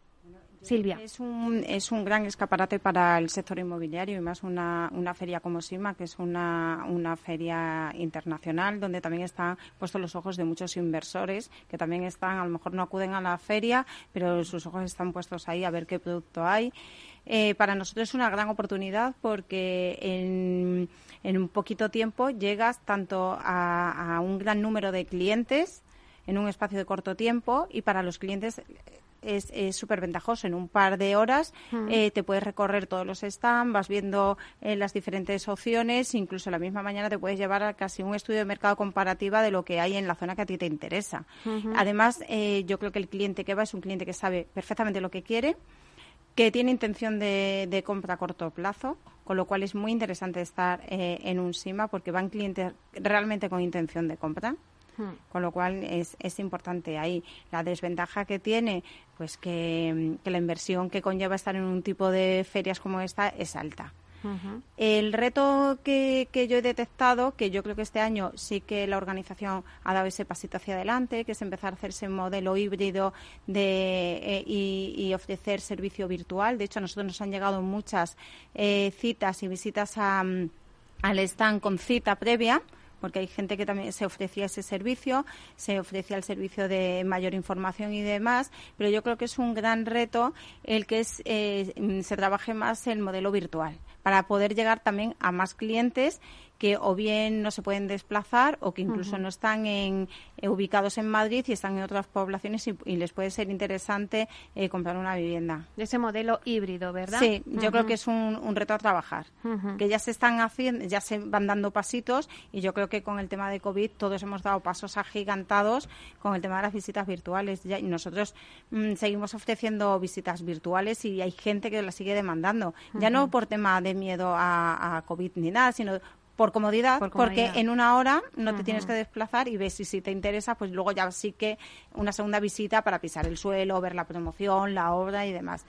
Silvia. Es un, es un gran escaparate para el sector inmobiliario y más una, una feria como SIMA, que es una, una feria internacional donde también están puestos los ojos de muchos inversores que también están, a lo mejor no acuden a la feria, pero sus ojos están puestos ahí a ver qué producto hay. Eh, para nosotros es una gran oportunidad porque en, en un poquito tiempo llegas tanto a, a un gran número de clientes en un espacio de corto tiempo y para los clientes es súper ventajoso. En un par de horas eh, te puedes recorrer todos los stands, vas viendo eh, las diferentes opciones, incluso la misma mañana te puedes llevar a casi un estudio de mercado comparativa de lo que hay en la zona que a ti te interesa. Además, eh, yo creo que el cliente que va es un cliente que sabe perfectamente lo que quiere, que tiene intención de, de compra a corto plazo, con lo cual es muy interesante estar en un SIMA porque van clientes realmente con intención de compra. Hmm. Con lo cual es, es importante ahí. La desventaja que tiene, pues que, la inversión que conlleva estar en un tipo de ferias como esta es alta. El reto que, que, yo he detectado, que yo creo que este año sí que la organización ha dado ese pasito hacia adelante, que es empezar a hacerse un modelo híbrido de, eh, y, ofrecer servicio virtual. De hecho, a nosotros nos han llegado muchas eh, citas y visitas a, al stand con cita previa porque hay gente que también se ofrecía ese servicio, se ofrecía el servicio de mayor información y demás, pero yo creo que es un gran reto el que es, eh, se trabaje más el modelo virtual para poder llegar también a más clientes que o bien no se pueden desplazar o que incluso no están en, eh, ubicados en Madrid y están en otras poblaciones y, les puede ser interesante eh, comprar una vivienda. De ese modelo híbrido, ¿verdad? Sí, yo creo que es un, reto a trabajar, que ya se están haciendo, ya se van dando pasitos y yo creo que con el tema de COVID todos hemos dado pasos agigantados con el tema de las visitas virtuales. Ya, y nosotros mm, seguimos ofreciendo visitas virtuales y hay gente que las sigue demandando, ya no por tema de miedo a, a COVID ni nada, sino por comodidad, porque en una hora no te tienes que desplazar y ves si, si te interesa, pues luego ya sí que una segunda visita para pisar el suelo, ver la promoción, la obra y demás.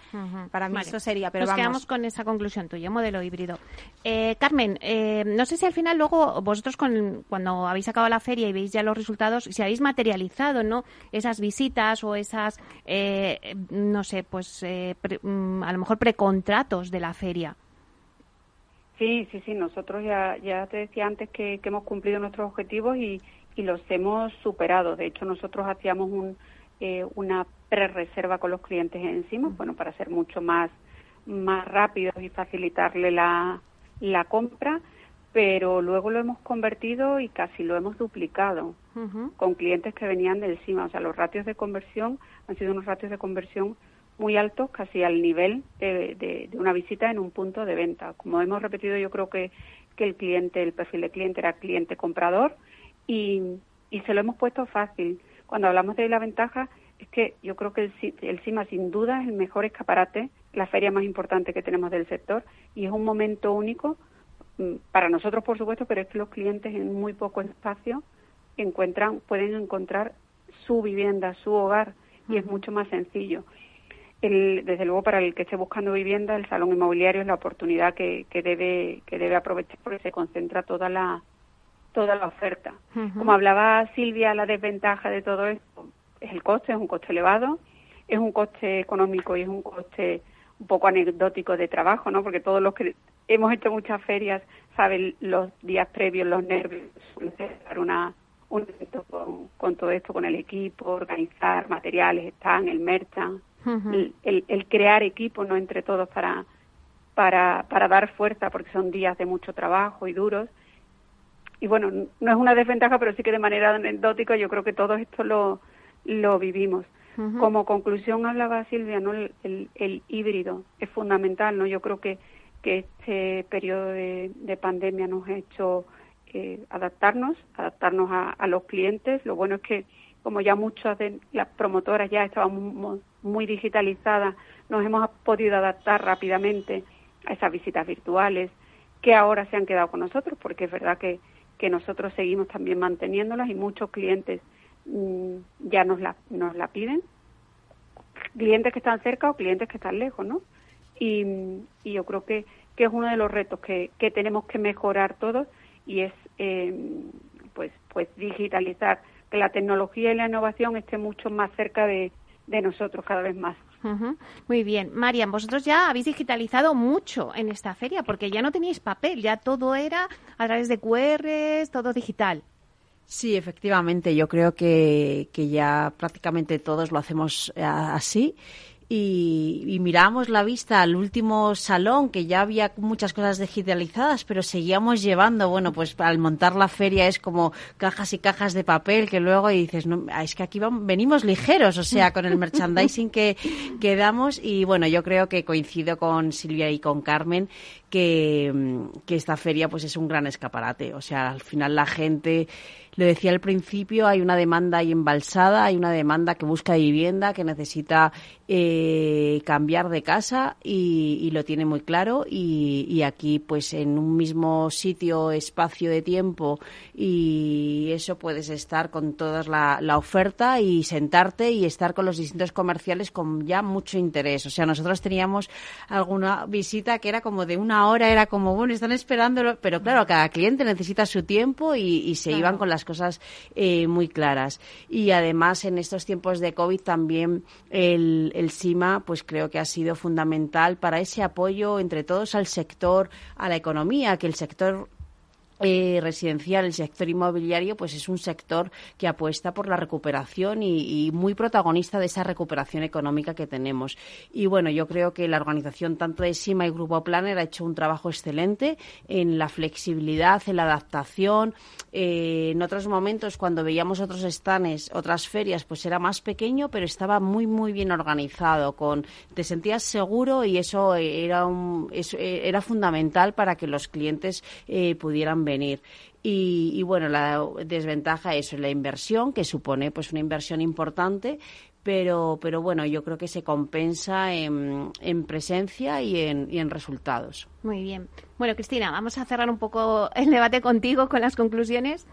Para mí eso sería, pero Nos quedamos con esa conclusión tuya, modelo híbrido. Eh, Carmen, eh, no sé si al final luego vosotros con, cuando habéis acabado la feria y veis ya los resultados, si habéis materializado no esas visitas o esas, eh, no sé, pues mm, a lo mejor precontratos de la feria. Sí, sí, sí, nosotros ya, ya te decía antes que, hemos cumplido nuestros objetivos y, y los hemos superado. De hecho, nosotros hacíamos un, eh, una pre-reserva con los clientes encima, bueno, para ser mucho más, más rápidos y facilitarle la, la compra, pero luego lo hemos convertido y casi lo hemos duplicado con clientes que venían del CIMA. O sea, los ratios de conversión han sido unos ratios de conversión muy altos, casi al nivel de, de, una visita en un punto de venta. Como hemos repetido, yo creo que, que el cliente, el perfil de cliente era cliente comprador y, y se lo hemos puesto fácil. Cuando hablamos de la ventaja, es que yo creo que el, el CIMA sin duda es el mejor escaparate, la feria más importante que tenemos del sector y es un momento único mm, para nosotros, por supuesto, pero es que los clientes en muy poco espacio encuentran, pueden encontrar su vivienda, su hogar y es mucho más sencillo. El, desde luego para el que esté buscando vivienda, el salón inmobiliario es la oportunidad que, que debe que debe aprovechar porque se concentra toda la toda la oferta. Como hablaba Silvia, la desventaja de todo esto es el coste, es un coste elevado, es un coste económico y es un coste un poco anecdótico de trabajo, ¿no? Porque todos los que hemos hecho muchas ferias saben los días previos, los nervios, una un evento con, todo esto, con el equipo, organizar materiales, están, el merchan, el, el, crear equipo, ¿no? Entre todos para, para, para dar fuerza, porque son días de mucho trabajo y duros. Y bueno, no es una desventaja, pero sí que de manera anecdótica yo creo que todo esto lo, lo vivimos. Como conclusión hablaba Silvia, ¿no? El, el, híbrido es fundamental, ¿no? Yo creo que, que este periodo de, de pandemia nos ha hecho eh, adaptarnos, adaptarnos a, a, los clientes. Lo bueno es que como ya muchas de las promotoras ya estaban muy, digitalizadas, nos hemos podido adaptar rápidamente a esas visitas virtuales que ahora se han quedado con nosotros, porque es verdad que, que nosotros seguimos también manteniéndolas y muchos clientes Mm, ya nos la, nos la piden. Clientes que están cerca o clientes que están lejos, ¿no? Y, y yo creo que, que es uno de los retos que, que tenemos que mejorar todos y es eh, pues, pues digitalizar, que la tecnología y la innovación esté mucho más cerca de, de nosotros cada vez más. Muy bien. Marian, vosotros ya habéis digitalizado mucho en esta feria porque ya no teníais papel, ya todo era a través de QRs, todo digital. Sí, efectivamente, yo creo que, que ya prácticamente todos lo hacemos eh, así y, miramos la vista al último salón, que ya había muchas cosas digitalizadas, pero seguíamos llevando, bueno, pues al montar la feria es como cajas y cajas de papel que luego dices, no, es que aquí venimos ligeros, o sea, con el merchandising que, que damos. Y bueno, yo creo que coincido con Silvia y con Carmen que, que esta feria pues es un gran escaparate, o sea, al final la gente lo decía al principio, hay una demanda ahí embalsada, hay una demanda que busca vivienda, que necesita eh, cambiar de casa y, lo tiene muy claro. Y, aquí, pues en un mismo sitio, espacio de tiempo y eso puedes estar con toda la, la oferta y sentarte y estar con los distintos comerciales con ya mucho interés. O sea, nosotros teníamos alguna visita que era como de una hora, era como, bueno, están esperándolo, pero claro, cada cliente necesita su tiempo y, se iban con las cosas eh, muy claras. Y además, en estos tiempos de COVID también el, el SIMA, pues creo que ha sido fundamental para ese apoyo entre todos al sector, a la economía, que el sector eh, residencial, el sector inmobiliario, pues es un sector que apuesta por la recuperación y, muy protagonista de esa recuperación económica que tenemos. Y bueno, yo creo que la organización tanto de SIMA y Grupo Planner ha hecho un trabajo excelente en la flexibilidad, en la adaptación. Eh, en otros momentos, cuando veíamos otros estanes, otras ferias, pues era más pequeño, pero estaba muy, muy bien organizado. Con, te sentías seguro y eso era, un, era fundamental para que los clientes eh, pudieran venir. Y, bueno, la desventaja es la inversión, que supone pues una inversión importante, pero, pero bueno, yo creo que se compensa en, en presencia y en, y en resultados. Muy bien. Bueno, Cristina, vamos a cerrar un poco el debate contigo con las conclusiones.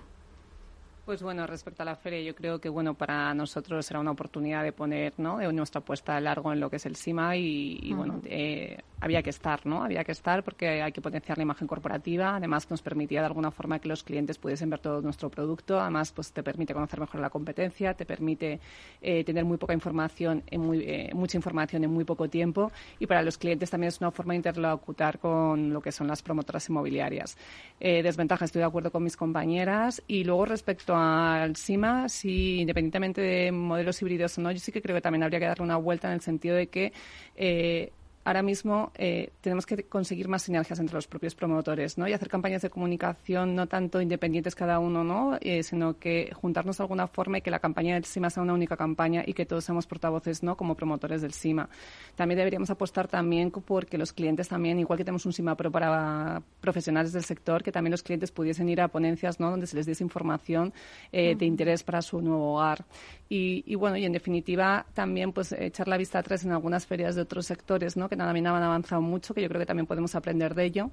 Pues bueno, respecto a la feria, yo creo que bueno para nosotros será una oportunidad de poner ¿no? nuestra apuesta a largo en lo que es el SIMA y, bueno, eh, había que estar, ¿no? Había que estar porque hay que potenciar la imagen corporativa, además nos permitía de alguna forma que los clientes pudiesen ver todo nuestro producto, además pues te permite conocer mejor la competencia, te permite eh, tener muy poca información, en muy, eh, mucha información en muy poco tiempo y para los clientes también es una forma de interlocutar con lo que son las promotoras inmobiliarias. Eh, desventaja, estoy de acuerdo con mis compañeras y luego respecto al SIMA, si independientemente de modelos híbridos o no, yo sí que creo que también habría que darle una vuelta en el sentido de que eh, ahora mismo eh, tenemos que conseguir más sinergias entre los propios promotores, ¿no? Y hacer campañas de comunicación no tanto independientes cada uno, ¿no? Eh, sino que juntarnos de alguna forma y que la campaña del SIMA sea una única campaña y que todos seamos portavoces, ¿no? Como promotores del SIMA. También deberíamos apostar también porque los clientes también, igual que tenemos un SIMA Pro para profesionales del sector, que también los clientes pudiesen ir a ponencias, ¿no? Donde se les diese información eh, de interés para su nuevo hogar. Y, y, bueno, y en definitiva también pues echar la vista atrás en algunas ferias de otros sectores, ¿no? que también han avanzado mucho, que yo creo que también podemos aprender de ello.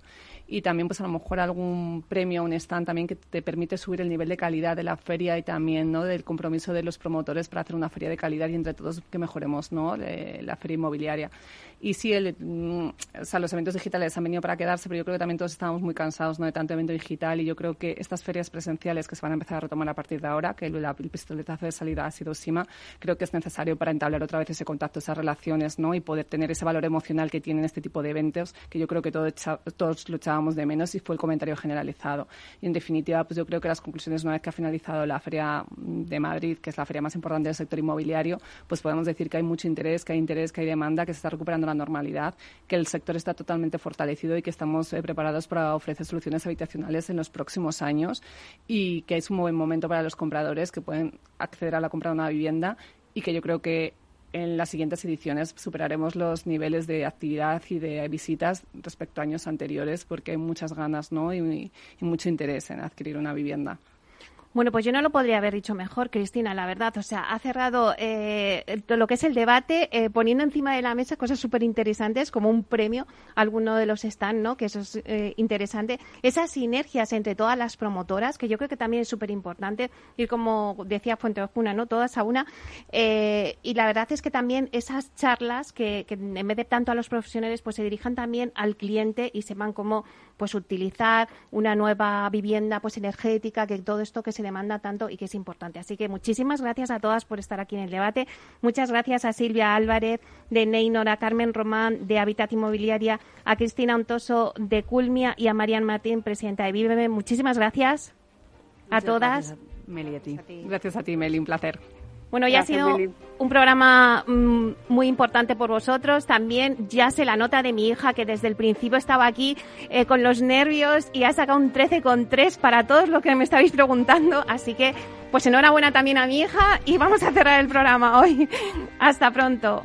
Y también, pues a lo mejor algún premio, un stand también que te permite subir el nivel de calidad de la feria y también ¿no? del compromiso de los promotores para hacer una feria de calidad y entre todos que mejoremos ¿no? la feria inmobiliaria. Y sí, el, mm, o sea, los eventos digitales han venido para quedarse, pero yo creo que también todos estamos muy cansados ¿no? de tanto evento digital y yo creo que estas ferias presenciales que se van a empezar a retomar a partir de ahora, que el, el pistoletazo de salida ha sido SIMA, creo que es necesario para entablar otra vez ese contacto, esas relaciones ¿no? y poder tener ese valor emocional que tienen este tipo de eventos, que yo creo que todos, todos lo de menos y fue el comentario generalizado. Y en definitiva, pues yo creo que las conclusiones, una vez que ha finalizado la Feria de Madrid, que es la feria más importante del sector inmobiliario, pues podemos decir que hay mucho interés, que hay interés, que hay demanda, que se está recuperando la normalidad, que el sector está totalmente fortalecido y que estamos eh, preparados para ofrecer soluciones habitacionales en los próximos años y que es un buen momento para los compradores que pueden acceder a la compra de una vivienda y que yo creo que en las siguientes ediciones superaremos los niveles de actividad y de visitas respecto a años anteriores porque hay muchas ganas ¿no? y, y mucho interés en adquirir una vivienda. Bueno, pues yo no lo podría haber dicho mejor, Cristina, la verdad. O sea, ha cerrado eh, lo que es el debate eh, poniendo encima de la mesa cosas súper interesantes como un premio alguno de los stands, ¿no? Que eso es eh, interesante. Esas sinergias entre todas las promotoras, que yo creo que también es súper importante ir como decía Fuente Ojuna, ¿no? Todas a una. y la verdad es que también esas charlas que, que en vez de tanto a los profesionales, pues se dirijan también al cliente y sepan cómo pues utilizar una nueva vivienda pues energética, que todo esto que se demanda tanto y que es importante. Así que muchísimas gracias a todas por estar aquí en el debate. Muchas gracias a Silvia Álvarez de Neynor, a Carmen Román de Habitat Inmobiliaria, a Cristina Ontoso de Culmia y a Marian Martín, presidenta de Víveme. Muchísimas gracias a todas. Meli, a ti. Gracias a ti, Meli, un placer. Bueno, ya ha sido un programa mm, muy importante por vosotros. También ya sé la nota de mi hija que desde el principio estaba aquí eh, con los nervios y ha sacado un 13 con 3 para todos los que me estabais preguntando. Así que, pues enhorabuena también a mi hija y vamos a cerrar el programa hoy. Hasta pronto.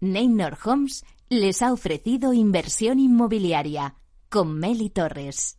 Neynor Homes les ha ofrecido inversión inmobiliaria con Meli Torres.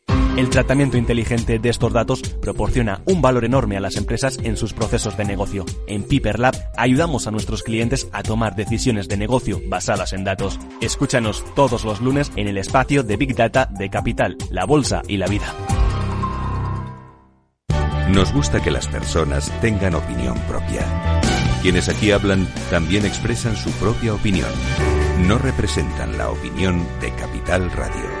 El tratamiento inteligente de estos datos proporciona un valor enorme a las empresas en sus procesos de negocio. En Piper Lab ayudamos a nuestros clientes a tomar decisiones de negocio basadas en datos. Escúchanos todos los lunes en el espacio de Big Data de Capital, la Bolsa y la Vida. Nos gusta que las personas tengan opinión propia. Quienes aquí hablan también expresan su propia opinión. No representan la opinión de Capital Radio.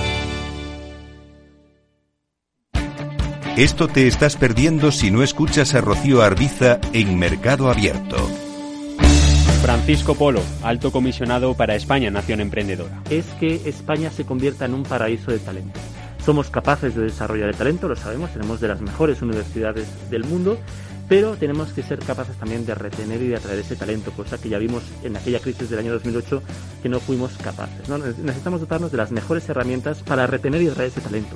Esto te estás perdiendo si no escuchas a Rocío Arbiza en Mercado Abierto. Francisco Polo, alto comisionado para España Nación Emprendedora. Es que España se convierta en un paraíso de talento. Somos capaces de desarrollar el talento, lo sabemos, tenemos de las mejores universidades del mundo, pero tenemos que ser capaces también de retener y de atraer ese talento, cosa que ya vimos en aquella crisis del año 2008 que no fuimos capaces. ¿no? Necesitamos dotarnos de las mejores herramientas para retener y atraer ese talento.